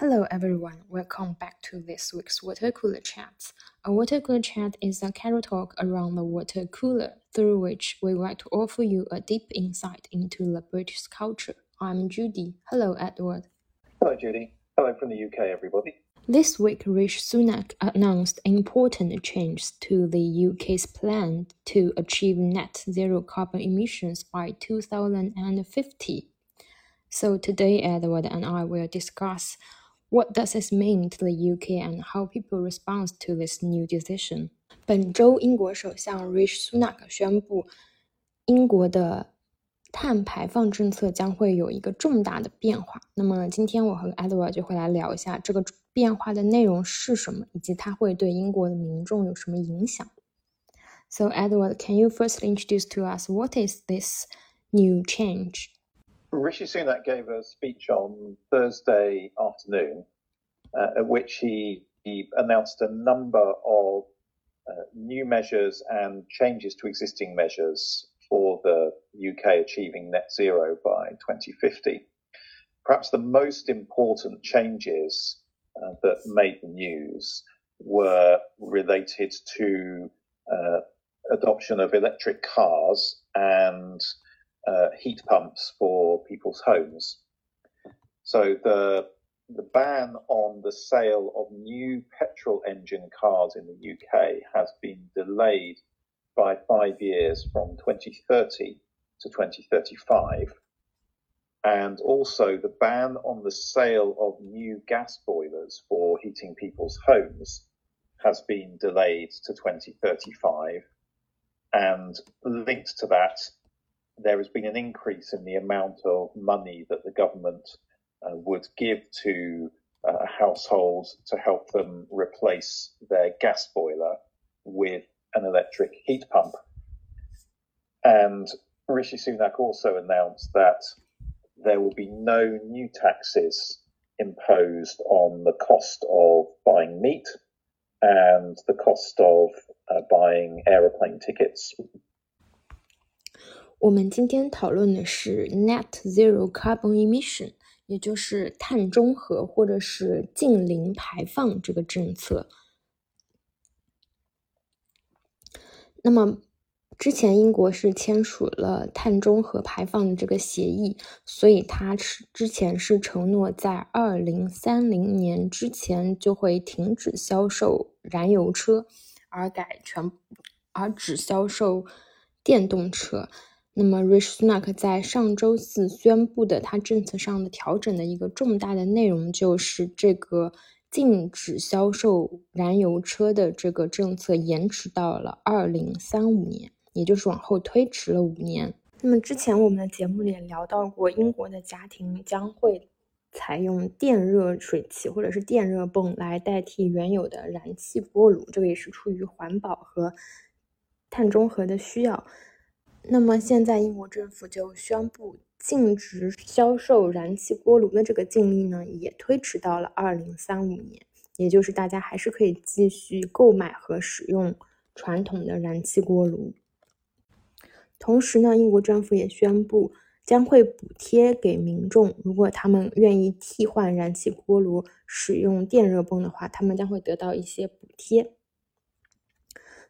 Hello everyone, welcome back to this week's Water Cooler Chat. A water cooler chat is a casual talk around the water cooler, through which we like to offer you a deep insight into the British culture. I'm Judy. Hello, Edward. Hello, Judy. Hello from the UK, everybody. This week, Rishi Sunak announced important changes to the UK's plan to achieve net zero carbon emissions by 2050. So today, Edward and I will discuss what does this mean to the UK and how people respond to this new decision? 本周，英国首相 Rishi Sunak 宣布，英国的碳排放政策将会有一个重大的变化。那么，今天我和 Edward 就会来聊一下这个变化的内容是什么，以及它会对英国的民众有什么影响。So, Edward, can you first introduce to us what is this new change? Rishi Sunak gave a speech on Thursday afternoon uh, at which he, he, announced a number of uh, new measures and changes to existing measures for the UK achieving net zero by 2050. Perhaps the most important changes uh, that made the news were related to uh, adoption of electric cars and uh, heat pumps for people's homes. So the the ban on the sale of new petrol engine cars in the UK has been delayed by five years from 2030 to 2035. And also the ban on the sale of new gas boilers for heating people's homes has been delayed to 2035. And linked to that, there has been an increase in the amount of money that the government uh, would give to uh, households to help them replace their gas boiler with an electric heat pump. And Rishi Sunak also announced that there will be no new taxes imposed on the cost of buying meat and the cost of uh, buying aeroplane tickets 我们今天讨论的是 net zero carbon emission，也就是碳中和或者是净零排放这个政策。那么，之前英国是签署了碳中和排放的这个协议，所以它是之前是承诺在二零三零年之前就会停止销售燃油车，而改全而只销售电动车。那么，Rishi Sunak 在上周四宣布的他政策上的调整的一个重大的内容，就是这个禁止销售燃油车的这个政策延迟到了二零三五年，也就是往后推迟了五年。那么之前我们的节目里也聊到过，英国的家庭将会采用电热水器或者是电热泵来代替原有的燃气锅炉，这个也是出于环保和碳中和的需要。那么现在，英国政府就宣布禁止销售燃气锅炉的这个禁令呢，也推迟到了二零三五年，也就是大家还是可以继续购买和使用传统的燃气锅炉。同时呢，英国政府也宣布将会补贴给民众，如果他们愿意替换燃气锅炉使用电热泵的话，他们将会得到一些补贴。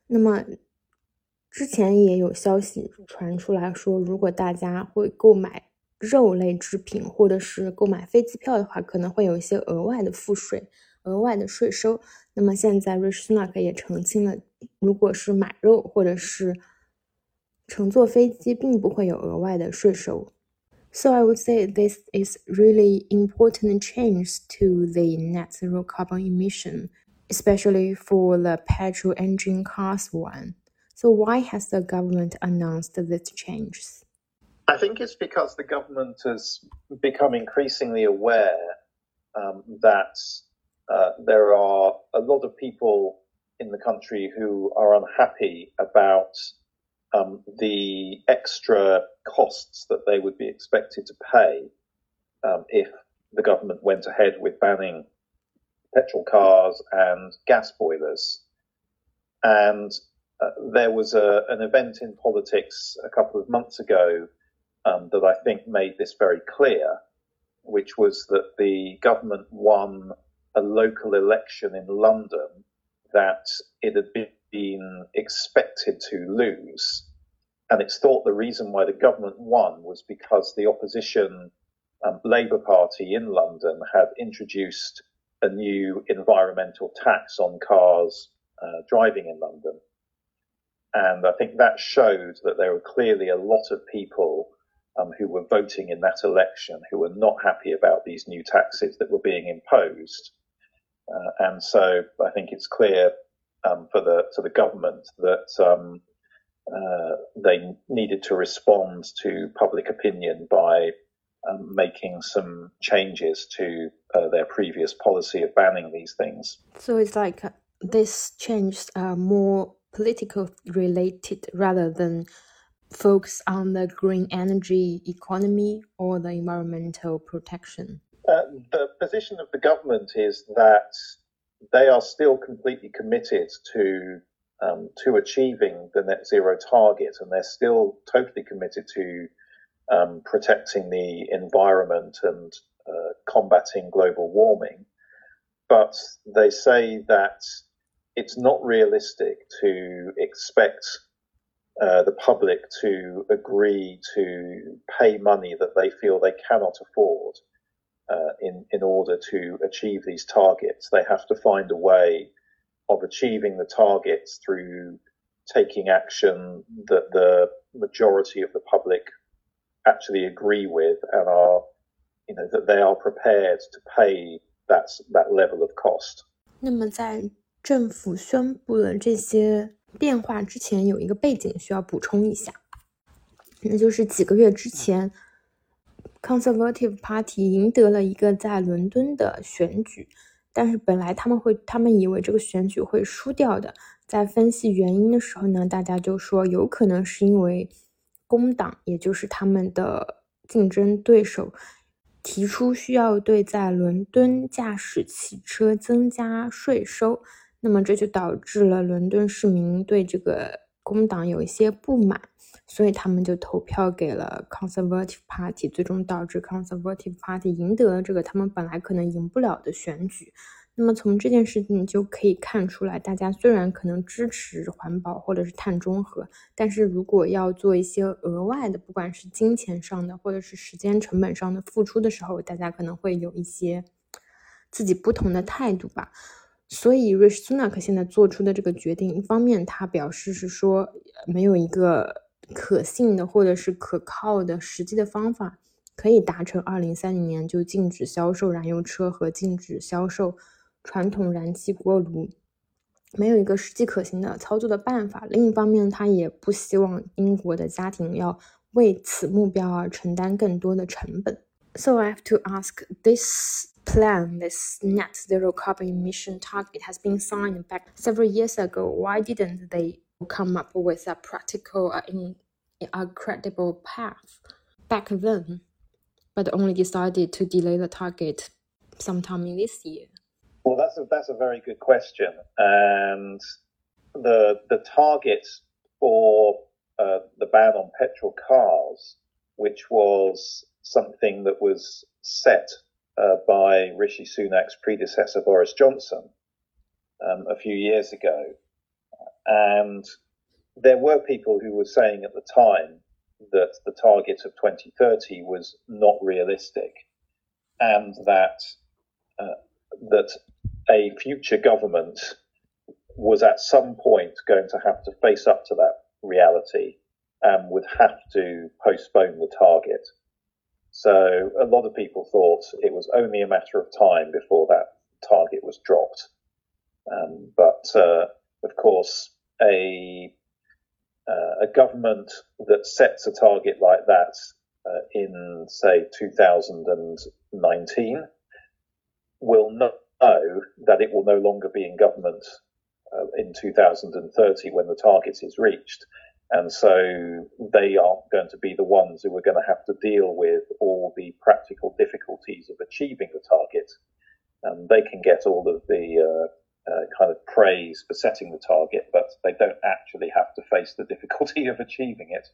那么。之前也有消息传出来说，如果大家会购买肉类制品或者是购买飞机票的话，可能会有一些额外的赋税、额外的税收。那么现在瑞士 Sunak 也澄清了，如果是买肉或者是乘坐飞机，并不会有额外的税收。So I would say this is really important change to the net zero carbon emission, especially for the petrol engine cars one. So why has the government announced these changes? I think it's because the government has become increasingly aware um, that uh, there are a lot of people in the country who are unhappy about um, the extra costs that they would be expected to pay um, if the government went ahead with banning petrol cars and gas boilers. And there was a, an event in politics a couple of months ago um, that I think made this very clear, which was that the government won a local election in London that it had been expected to lose. And it's thought the reason why the government won was because the opposition um, Labour Party in London had introduced a new environmental tax on cars uh, driving in London. And I think that showed that there were clearly a lot of people um, who were voting in that election who were not happy about these new taxes that were being imposed. Uh, and so I think it's clear um, for the to the government that um, uh, they needed to respond to public opinion by um, making some changes to uh, their previous policy of banning these things. So it's like uh, this changes are more political related rather than focus on the green energy economy or the environmental protection? Uh, the position of the government is that they are still completely committed to um, to achieving the net zero target, and they're still totally committed to um, protecting the environment and uh, combating global warming. But they say that it's not realistic to expect uh, the public to agree to pay money that they feel they cannot afford uh, in in order to achieve these targets. They have to find a way of achieving the targets through taking action that the majority of the public actually agree with and are, you know, that they are prepared to pay that that level of cost. 那么在 政府宣布了这些变化之前有一个背景需要补充一下，那就是几个月之前，Conservative Party 赢得了一个在伦敦的选举，但是本来他们会，他们以为这个选举会输掉的。在分析原因的时候呢，大家就说有可能是因为工党，也就是他们的竞争对手，提出需要对在伦敦驾驶汽车增加税收。那么这就导致了伦敦市民对这个工党有一些不满，所以他们就投票给了 Conservative Party，最终导致 Conservative Party 赢得了这个他们本来可能赢不了的选举。那么从这件事情就可以看出来，大家虽然可能支持环保或者是碳中和，但是如果要做一些额外的，不管是金钱上的或者是时间成本上的付出的时候，大家可能会有一些自己不同的态度吧。所以瑞士苏纳克现在做出的这个决定，一方面他表示是说没有一个可信的或者是可靠的实际的方法可以达成二零三零年就禁止销售燃油车和禁止销售传统燃气锅炉，没有一个实际可行的操作的办法。另一方面，他也不希望英国的家庭要为此目标而承担更多的成本。So I have to ask this. Plan, this net zero carbon emission target has been signed back several years ago. Why didn't they come up with a practical, uh, in, a credible path back then, but only decided to delay the target sometime in this year? Well, that's a, that's a very good question. And the, the target for uh, the ban on petrol cars, which was something that was set uh, by Rishi Sunak's predecessor Boris Johnson um, a few years ago, and there were people who were saying at the time that the target of 2030 was not realistic, and that uh, that a future government was at some point going to have to face up to that reality and would have to postpone the target. So a lot of people thought it was only a matter of time before that target was dropped. Um, but uh, of course, a uh, a government that sets a target like that uh, in say 2019 will not know that it will no longer be in government uh, in 2030 when the target is reached. And so they aren't going to be the ones who are going to have to deal with all the practical difficulties of achieving the target. And they can get all of the uh, uh, kind of praise for setting the target, but they don't actually have to face the difficulty of achieving it.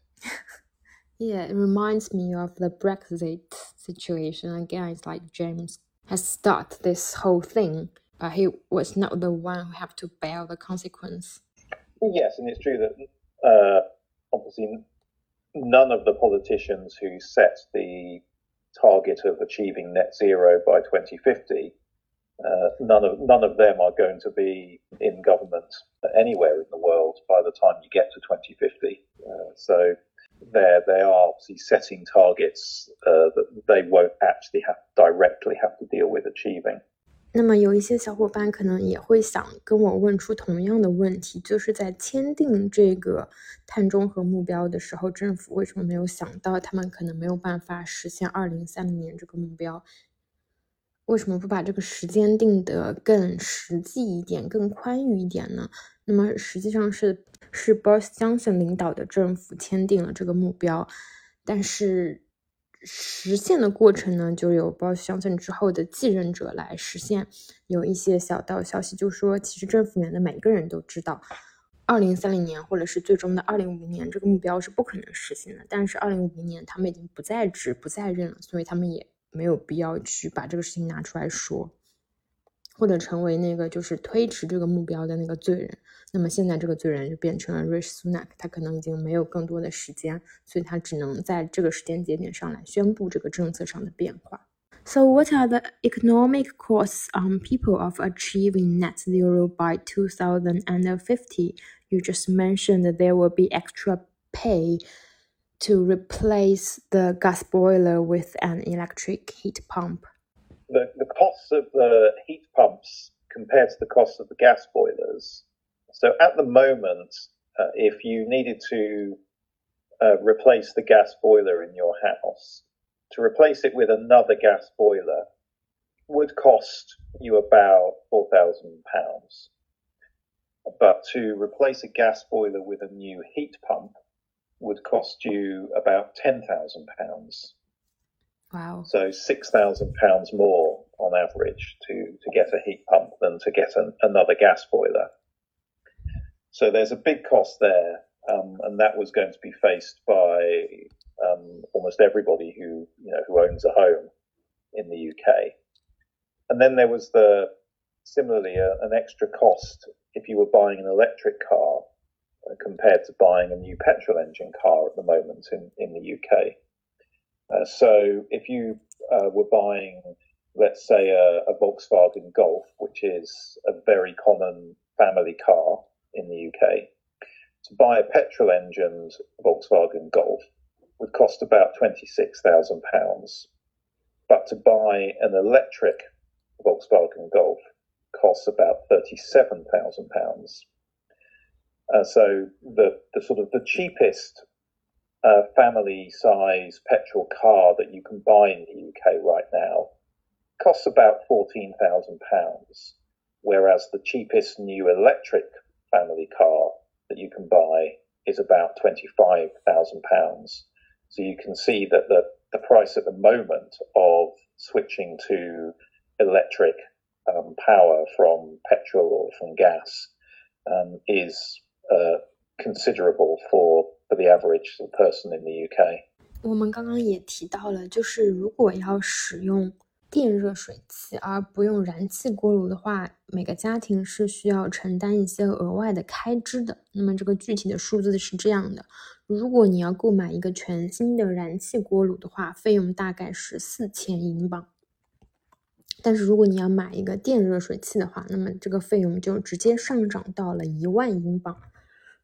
Yeah, it reminds me of the Brexit situation. Again, it's like James has started this whole thing, but he was not the one who had to bear the consequence. Yes, and it's true that uh, obviously none of the politicians who set the target of achieving net zero by 2050, uh, none of none of them are going to be in government anywhere in the world by the time you get to 2050. Uh, so there they are obviously setting targets uh, that they won't actually have directly have to deal with achieving. 那么有一些小伙伴可能也会想跟我问出同样的问题，就是在签订这个碳中和目标的时候，政府为什么没有想到他们可能没有办法实现二零三零年这个目标？为什么不把这个时间定得更实际一点、更宽裕一点呢？那么实际上是是 Boris Johnson 领导的政府签订了这个目标，但是。实现的过程呢，就由包相村之后的继任者来实现。有一些小道消息就说，其实政府里面的每个人都知道，二零三零年或者是最终的二零五零年这个目标是不可能实现的。但是二零五零年他们已经不在职、不在任了，所以他们也没有必要去把这个事情拿出来说。或者成为那个就是推迟这个目标的那个罪人，那么现在这个罪人就变成了 Rishi Sunak，他可能已经没有更多的时间，所以他只能在这个时间节点上来宣布这个政策上的变化。So what are the economic costs on people of achieving net zero by 2050? You just mentioned that there will be extra pay to replace the gas boiler with an electric heat pump the, the costs of the heat pumps compared to the cost of the gas boilers. So at the moment, uh, if you needed to uh, replace the gas boiler in your house, to replace it with another gas boiler would cost you about £4,000. But to replace a gas boiler with a new heat pump would cost you about £10,000. Wow. So six thousand pounds more on average to to get a heat pump than to get an, another gas boiler. So there's a big cost there, um, and that was going to be faced by um, almost everybody who you know who owns a home in the UK. And then there was the similarly a, an extra cost if you were buying an electric car uh, compared to buying a new petrol engine car at the moment in, in the UK. Uh, so if you uh, were buying, let's say, a, a, Volkswagen Golf, which is a very common family car in the UK, to buy a petrol engined Volkswagen Golf would cost about £26,000. But to buy an electric Volkswagen Golf costs about £37,000. Uh, so the, the sort of the cheapest a family size petrol car that you can buy in the UK right now costs about £14,000, whereas the cheapest new electric family car that you can buy is about £25,000. So you can see that the, the price at the moment of switching to electric um, power from petrol or from gas um, is uh, considerable for for the average person in the UK。我们刚刚也提到了，就是如果要使用电热水器而不用燃气锅炉的话，每个家庭是需要承担一些额外的开支的。那么这个具体的数字是这样的：如果你要购买一个全新的燃气锅炉的话，费用大概是四千英镑。但是如果你要买一个电热水器的话，那么这个费用就直接上涨到了一万英镑。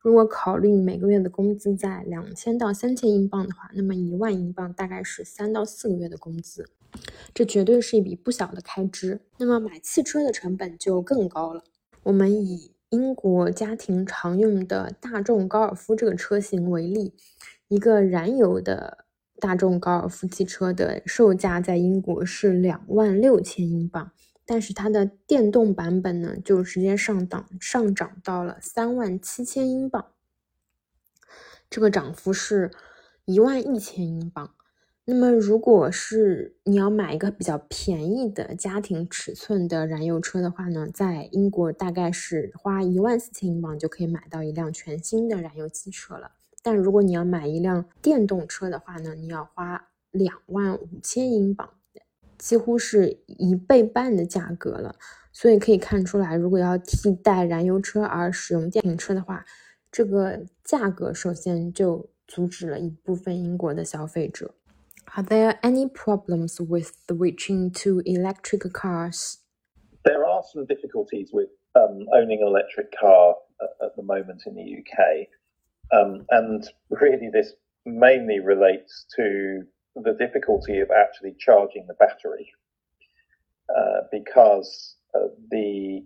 如果考虑每个月的工资在两千到三千英镑的话，那么一万英镑大概是三到四个月的工资，这绝对是一笔不小的开支。那么买汽车的成本就更高了。我们以英国家庭常用的大众高尔夫这个车型为例，一个燃油的大众高尔夫汽车的售价在英国是两万六千英镑。但是它的电动版本呢，就直接上档上涨到了三万七千英镑，这个涨幅是一万一千英镑。那么，如果是你要买一个比较便宜的家庭尺寸的燃油车的话呢，在英国大概是花一万四千英镑就可以买到一辆全新的燃油汽车了。但如果你要买一辆电动车的话呢，你要花两万五千英镑，几乎是一倍半的价格了。所以可以看出来，如果要替代燃油车而使用电瓶车的话，这个价格首先就阻止了一部分英国的消费者。Are there any problems with switching to electric cars? There are some difficulties with um, owning an electric car at, at, the moment in the UK. Um, and really, this mainly relates to the difficulty of actually charging the battery uh, because uh, the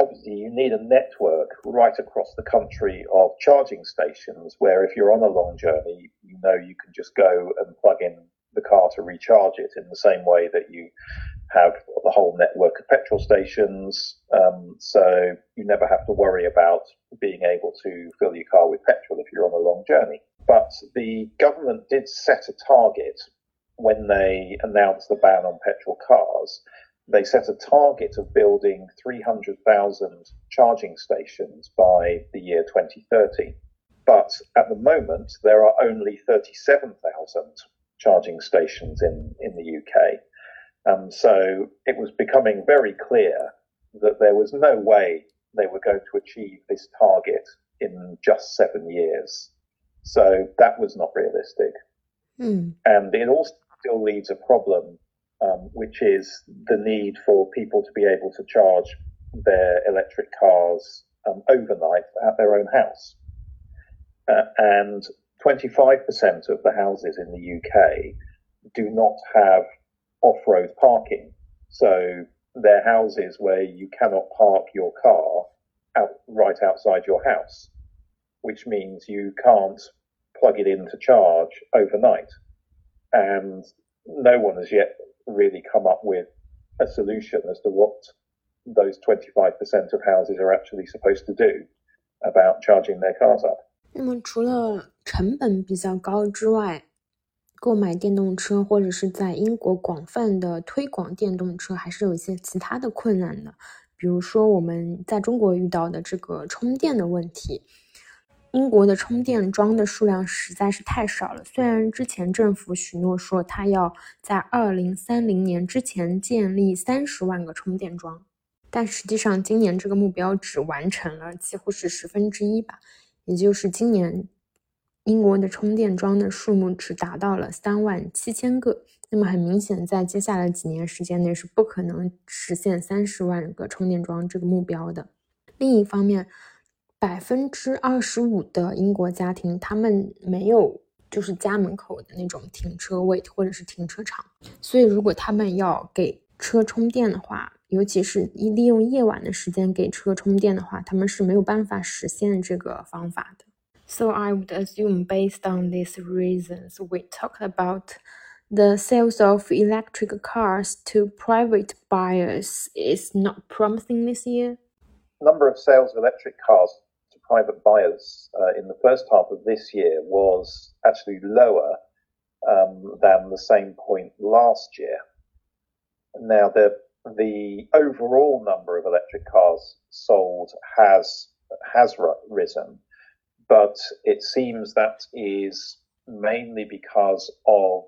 obviously you need a network right across the country of charging stations where if you're on a long journey, you know you can just go and plug in the car to recharge it in the same way that you have the whole network of petrol stations. Um, so you never have to worry about being able to fill your car with petrol if you're on a long journey. But the government did set a target when they announced the ban on petrol cars they set a target of building 300,000 charging stations by the year 2030. But at the moment, there are only 37,000 charging stations in, in the UK. Um, so it was becoming very clear that there was no way they were going to achieve this target in just seven years. So that was not realistic. Mm. And it also still leaves a problem um, which is the need for people to be able to charge their electric cars um, overnight at their own house. Uh, and 25% of the houses in the UK do not have off-road parking. So they're houses where you cannot park your car out, right outside your house, which means you can't plug it in to charge overnight. And no one has yet really come up with a solution as to what those 25% of houses are actually supposed to do about charging their cars up. 那么除了成本比较高之外，购买电动车或者是在英国广泛的推广电动车，还是有一些其他的困难的。比如说我们在中国遇到的这个充电的问题。英国的充电桩的数量实在是太少了。虽然之前政府许诺说，它要在二零三零年之前建立三十万个充电桩，但实际上今年这个目标只完成了几乎是十分之一吧。也就是今年英国的充电桩的数目只达到了三万七千个。那么很明显，在接下来几年时间内是不可能实现三十万个充电桩这个目标的。另一方面，百分之二十五的英国家庭，他们没有就是家门口的那种停车位或者是停车场，所以如果他们要给车充电的话，尤其是一利用夜晚的时间给车充电的话，他们是没有办法实现这个方法的。So I would assume, based on these reasons, we talked about the sales of electric cars to private buyers is not promising this year. Number of sales of electric cars private buyers uh, in the first half of this year was actually lower um, than the same point last year. Now, the the overall number of electric cars sold has has risen, but it seems that is mainly because of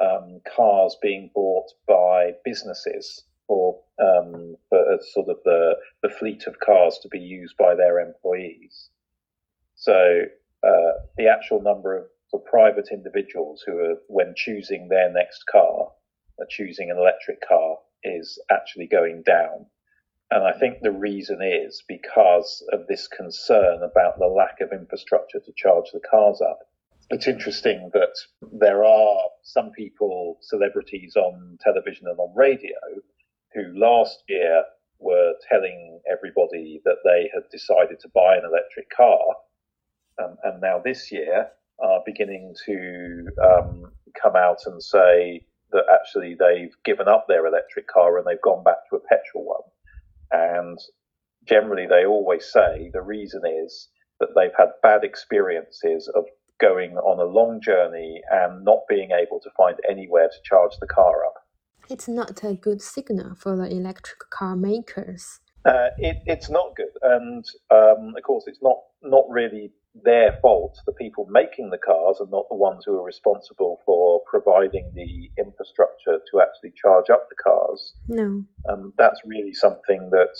um, cars being bought by businesses for um, for sort of the the fleet of cars to be used by their employees. So uh, the actual number of for private individuals who are when choosing their next car, are choosing an electric car is actually going down. And I think the reason is because of this concern about the lack of infrastructure to charge the cars up. It's interesting that there are some people, celebrities on television and on radio, who last year were telling everybody that they had decided to buy an electric car, um, and now this year are beginning to um, come out and say that actually they've given up their electric car and they've gone back to a petrol one. And generally, they always say the reason is that they've had bad experiences of going on a long journey and not being able to find anywhere to charge the car up it's not a good signal for the electric car makers. Uh, it, it's not good, and um, of course, it's not not really their fault. The people making the cars are not the ones who are responsible for providing the infrastructure to actually charge up the cars. No. Um, that's really something that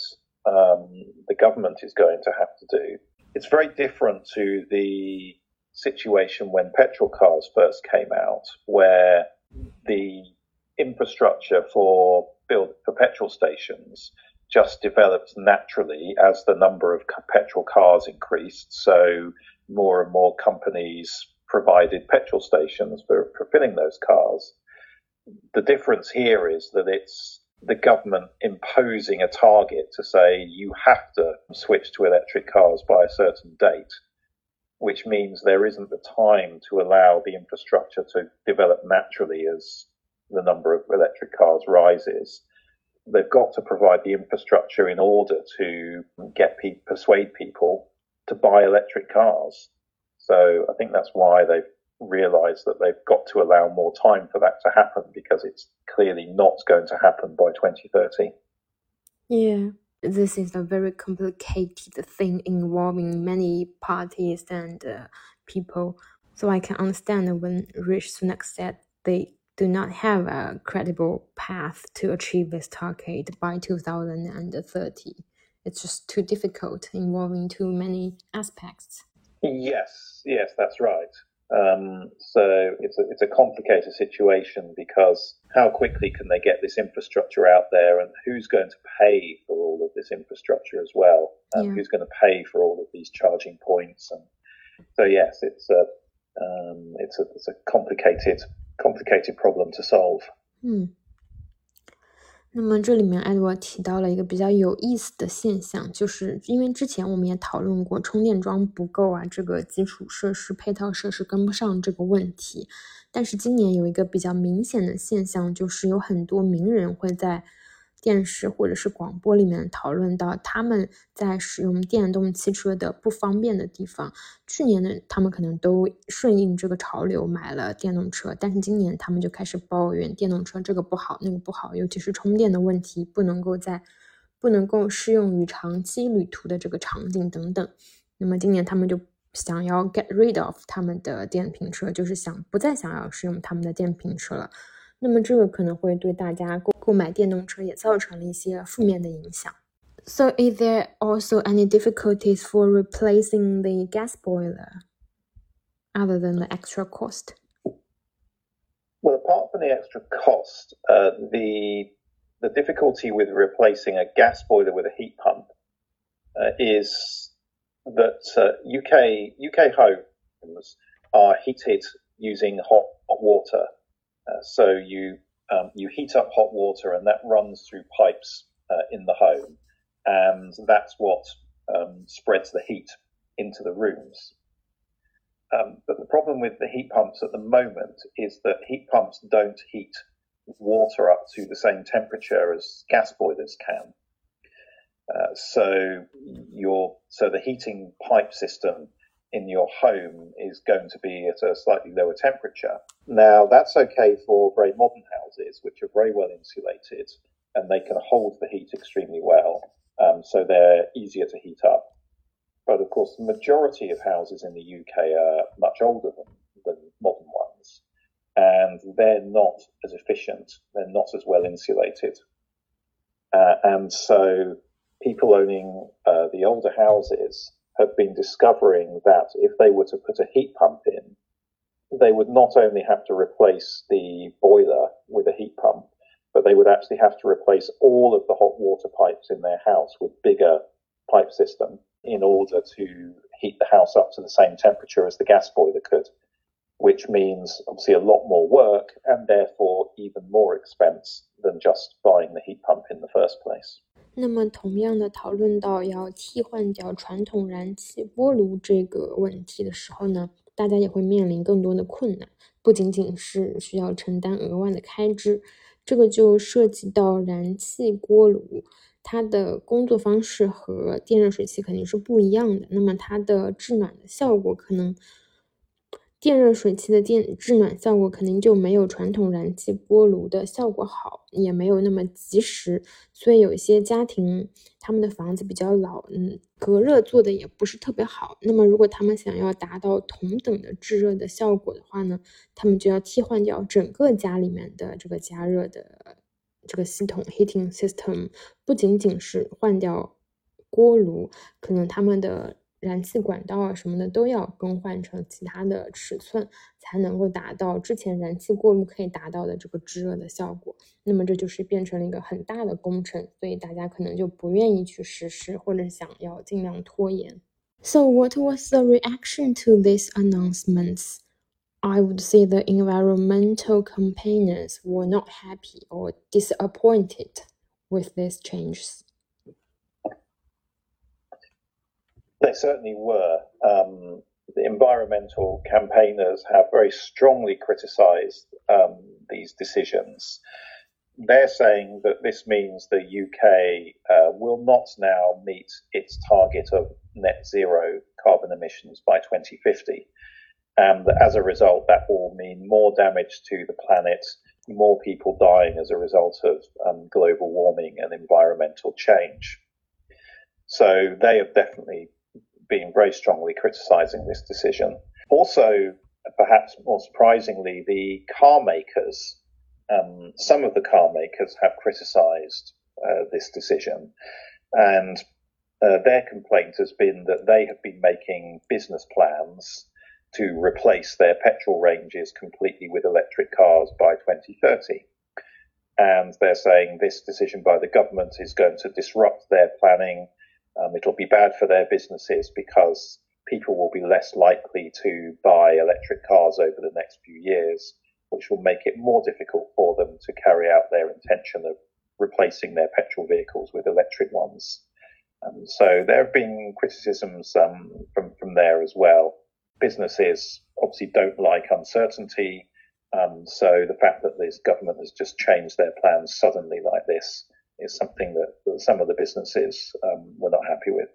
um, the government is going to have to do. It's very different to the situation when petrol cars first came out, where the infrastructure for build for petrol stations just developed naturally as the number of petrol cars increased. So more and more companies provided petrol stations for, for filling those cars. The difference here is that it's the government imposing a target to say you have to switch to electric cars by a certain date, which means there isn't the time to allow the infrastructure to develop naturally as the number of electric cars rises. They've got to provide the infrastructure in order to get pe- persuade people to buy electric cars. So I think that's why they've realized that they've got to allow more time for that to happen because it's clearly not going to happen by 2030. Yeah, this is a very complicated thing involving many parties and uh, people. So I can understand when Rishi Sunak said they do not have a credible path to achieve this target by 2030. It's just too difficult, involving too many aspects. Yes, yes, that's right. Um, so it's a, it's a complicated situation because how quickly can they get this infrastructure out there and who's going to pay for all of this infrastructure as well? And yeah. who's going to pay for all of these charging points? And so, yes, it's a, um, it's a, it's a complicated, complicated problem to solve. 嗯。那么这里面 Edward 提到了一个比较有意思的现象，就是因为之前我们也讨论过充电桩不够啊，这个基础设施配套设施跟不上这个问题，但是今年有一个比较明显的现象，就是有很多名人会在。电视或者是广播里面讨论到他们在使用电动汽车的不方便的地方。去年呢，他们可能都顺应这个潮流买了电动车，但是今年他们就开始抱怨电动车这个不好那个不好，尤其是充电的问题不能够在不能够适用于长期旅途的这个场景等等。那么今年他们就想要 get rid of 他们的电瓶车，就是想不再想要使用他们的电瓶车了。那么这个可能会对大家购购买电动车也造成了一些负面的影响。So is there also any difficulties for replacing the gas boiler, other than the extra cost? Well, apart from the extra cost, uh, the the difficulty with replacing a gas boiler with a heat pump uh, is that uh, UK UK homes are heated using hot, hot water uh, so you um, you heat up hot water, and that runs through pipes uh, in the home, and that's what um, spreads the heat into the rooms. Um, but the problem with the heat pumps at the moment is that heat pumps don't heat water up to the same temperature as gas boilers can. Uh, so your so the heating pipe system in your home is going to be at a slightly lower temperature. Now, that's okay for very modern houses, which are very well insulated and they can hold the heat extremely well, um, so they're easier to heat up. But of course, the majority of houses in the UK are much older than, than modern ones, and they're not as efficient, they're not as well insulated. Uh, and so people owning uh, the older houses have been discovering that if they were to put a heat pump in, they would not only have to replace the boiler with a heat pump, but they would actually have to replace all of the hot water pipes in their house with bigger pipe system in order to heat the house up to the same temperature as the gas boiler could, which means obviously a lot more work and therefore even more expense than just buying the heat pump in the first place. 那么，同样的讨论到要替换掉传统燃气锅炉这个问题的时候呢，大家也会面临更多的困难，不仅仅是需要承担额外的开支，这个就涉及到燃气锅炉，它的工作方式和电热水器肯定是不一样的，那么它的制暖的效果可能。电热水器的电制暖效果肯定就没有传统燃气锅炉的效果好，也没有那么及时。所以有一些家庭他们的房子比较老，嗯，隔热做的也不是特别好。那么如果他们想要达到同等的制热的效果的话呢，他们就要替换掉整个家里面的这个加热的这个系统 （heating system），不仅仅是换掉锅炉，可能他们的。燃气管道啊什么的都要更换成其他的尺寸，才能够达到之前燃气锅炉可以达到的这个制热的效果。那么这就是变成了一个很大的工程，所以大家可能就不愿意去实施，或者想要尽量拖延。So what was the reaction to these announcements? I would say the environmental campaigners were not happy or disappointed with these changes. They certainly were. Um, the environmental campaigners have very strongly criticised um, these decisions. They're saying that this means the UK uh, will not now meet its target of net zero carbon emissions by 2050. And as a result, that will mean more damage to the planet, more people dying as a result of um, global warming and environmental change. So they have definitely been very strongly criticising this decision. Also, perhaps more surprisingly, the car makers, um, some of the car makers have criticised uh, this decision, and uh, their complaint has been that they have been making business plans to replace their petrol ranges completely with electric cars by 2030. And they're saying this decision by the government is going to disrupt their planning um, it'll be bad for their businesses because people will be less likely to buy electric cars over the next few years, which will make it more difficult for them to carry out their intention of replacing their petrol vehicles with electric ones. So there have been criticisms um, from from there as well. Businesses obviously don't like uncertainty, um, so the fact that this government has just changed their plans suddenly like this is something that, some of the businesses um, were not happy with.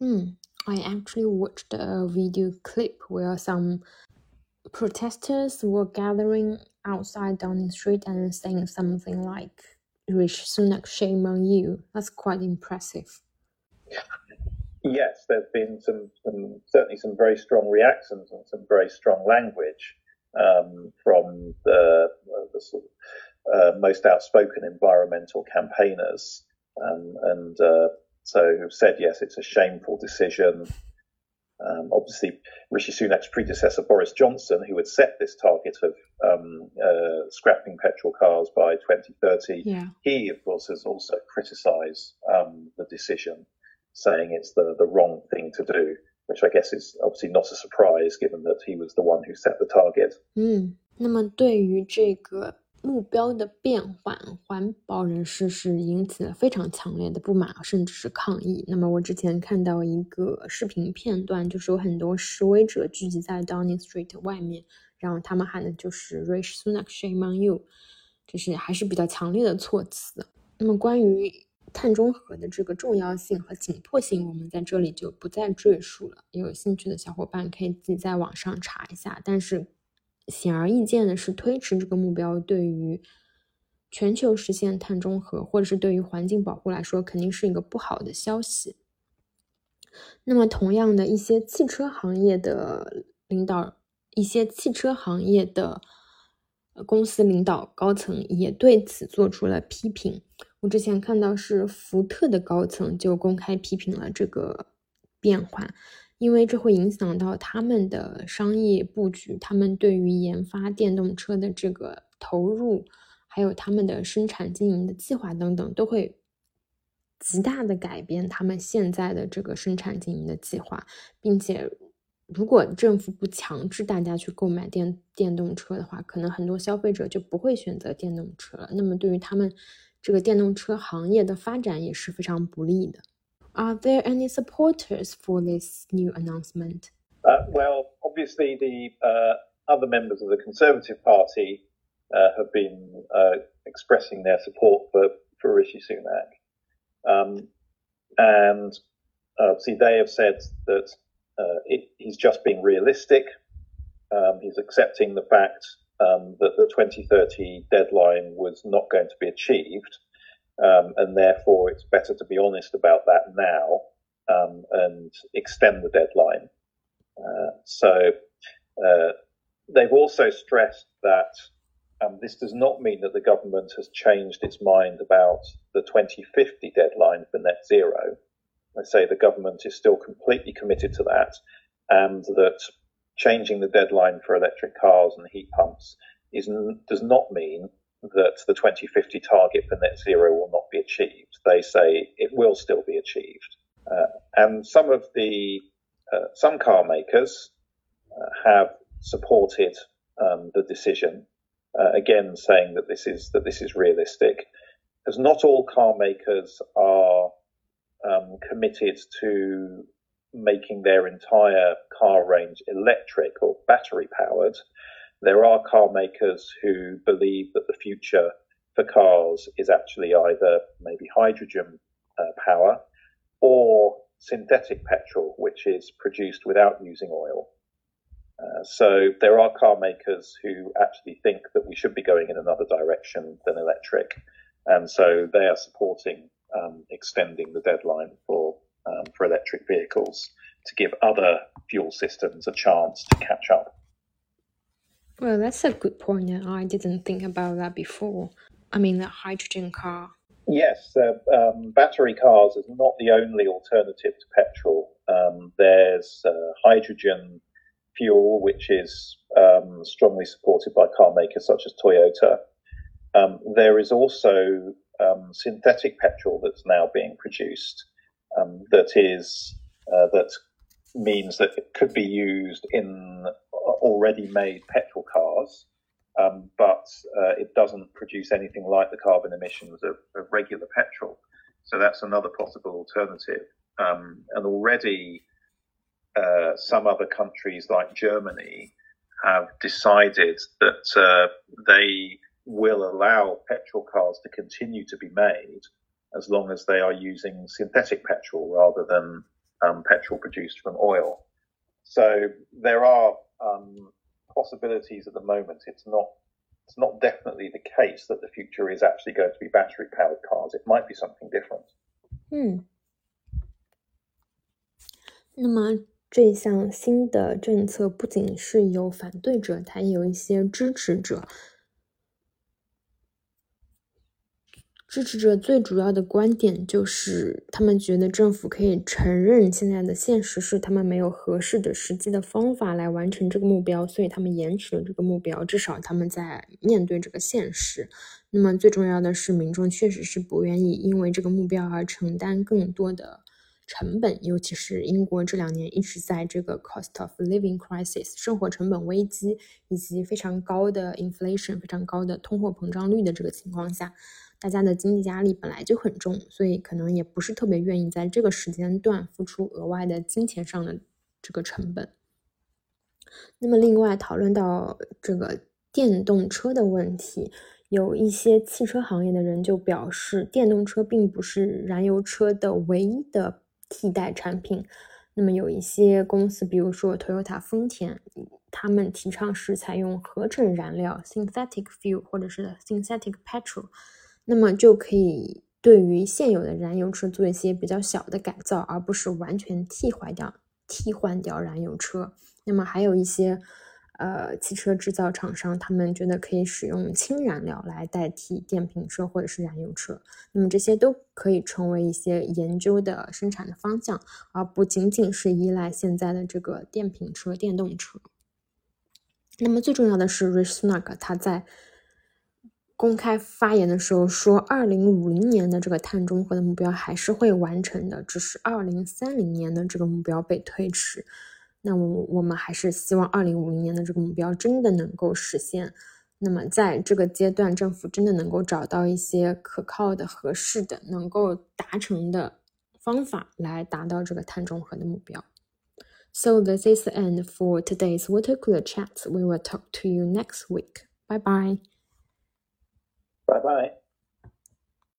Mm, I actually watched a video clip where some protesters were gathering outside Downing Street and saying something like, Rishi Sunak, shame on you. That's quite impressive. Yes, there's been some, some certainly some very strong reactions and some very strong language um, from the, the sort of uh, most outspoken environmental campaigners, um, and uh, so said yes, it's a shameful decision. Um, obviously, Rishi Sunak's predecessor Boris Johnson, who had set this target of um, uh, scrapping petrol cars by 2030, yeah. he of course has also criticised um, the decision, saying it's the the wrong thing to do. Which I guess is obviously not a surprise, given that he was the one who set the target. 嗯，那么对于这个 目标的变换，环保人士是引起了非常强烈的不满，甚至是抗议。那么我之前看到一个视频片段，就是有很多示威者聚集在 Downing Street 外面，然后他们喊的就是 “Rishi Sunak shame on you”，就是还是比较强烈的措辞。那么关于碳中和的这个重要性和紧迫性，我们在这里就不再赘述了。有兴趣的小伙伴可以自己在网上查一下。但是。显而易见的是，推迟这个目标对于全球实现碳中和，或者是对于环境保护来说，肯定是一个不好的消息。那么，同样的一些汽车行业的领导，一些汽车行业的公司领导高层也对此做出了批评。我之前看到是福特的高层就公开批评了这个变化。因为这会影响到他们的商业布局，他们对于研发电动车的这个投入，还有他们的生产经营的计划等等，都会极大的改变他们现在的这个生产经营的计划，并且，如果政府不强制大家去购买电电动车的话，可能很多消费者就不会选择电动车了。那么，对于他们这个电动车行业的发展也是非常不利的。Are there any supporters for this new announcement? Uh, well, obviously, the uh, other members of the Conservative Party uh, have been uh, expressing their support for, for Rishi Sunak. Um, and obviously, they have said that uh, it, he's just being realistic. Um, he's accepting the fact um, that the 2030 deadline was not going to be achieved, um, and therefore it's better to be honest about that now um, and extend the deadline. Uh, so uh, they've also stressed that um, this does not mean that the government has changed its mind about the 2050 deadline for net zero. I say the government is still completely committed to that, and that changing the deadline for electric cars and heat pumps is, does not mean that the 2050 target for net zero will not be achieved. They say it will still be achieved. Uh, and some of the uh, some car makers uh, have supported um, the decision, uh, again saying that this is that this is realistic, because not all car makers are um, committed to making their entire car range electric or battery powered. There are car makers who believe that the future for cars is actually either maybe hydrogen uh, power or synthetic petrol, which is produced without using oil. Uh, so there are car makers who actually think that we should be going in another direction than electric, and so they are supporting um, extending the deadline for um, for electric vehicles to give other fuel systems a chance to catch up. Well, that's a good point. I didn't think about that before. I mean, the hydrogen car. Yes, uh, um, battery cars is not the only alternative to petrol. Um, there's uh, hydrogen fuel, which is um, strongly supported by car makers such as Toyota. Um, there is also um, synthetic petrol that's now being produced um, that is uh, that means that it could be used in already made petrol cars, um, but uh, it doesn't produce anything like the carbon emissions of, of regular petrol. So that's another possible alternative. Um, and already uh, some other countries like Germany have decided that uh, they will allow petrol cars to continue to be made as long as they are using synthetic petrol rather than um, petrol produced from oil. So there are um, possibilities at the moment. It's not it's not definitely the case that the future is actually going to be battery powered cars. It might be something different. 嗯，那么这项新的政策不仅是有反对者，它也有一些支持者。 支持者最主要的观点就是，他们觉得政府可以承认现在的现实是他们没有合适的实际的方法来完成这个目标，所以他们延迟了这个目标。至少他们在面对这个现实。那么最重要的是，民众确实是不愿意因为这个目标而承担更多的成本，尤其是英国这两年一直在这个 cost of living crisis 生活成本危机以及非常高的 inflation 非常高的通货膨胀率的这个情况下。大家的经济压力本来就很重，所以可能也不是特别愿意在这个时间段付出额外的金钱上的这个成本。那么，另外讨论到这个电动车的问题，有一些汽车行业的人就表示，电动车并不是燃油车的唯一的替代产品。那么，有一些公司，比如说 Toyota 丰田，他们提倡是采用合成燃料 （synthetic fuel） 或者是 synthetic petrol。那么就可以对于现有的燃油车做一些比较小的改造，而不是完全替换掉替换掉燃油车。那么还有一些呃汽车制造厂商，他们觉得可以使用氢燃料来代替电瓶车或者是燃油车。那么这些都可以成为一些研究的生产的方向，而不仅仅是依赖现在的这个电瓶车、电动车。那么最重要的是，Rishi Sunak 他在。公开发言的时候说，二零五零年的这个碳中和的目标还是会完成的，只是二零三零年的这个目标被推迟。那我我们还是希望二零五零年的这个目标真的能够实现。那么在这个阶段，政府真的能够找到一些可靠的、合适的、能够达成的方法来达到这个碳中和的目标。So this is the end for today's water cooler chat. We will talk to you next week. Bye bye. Bye bye.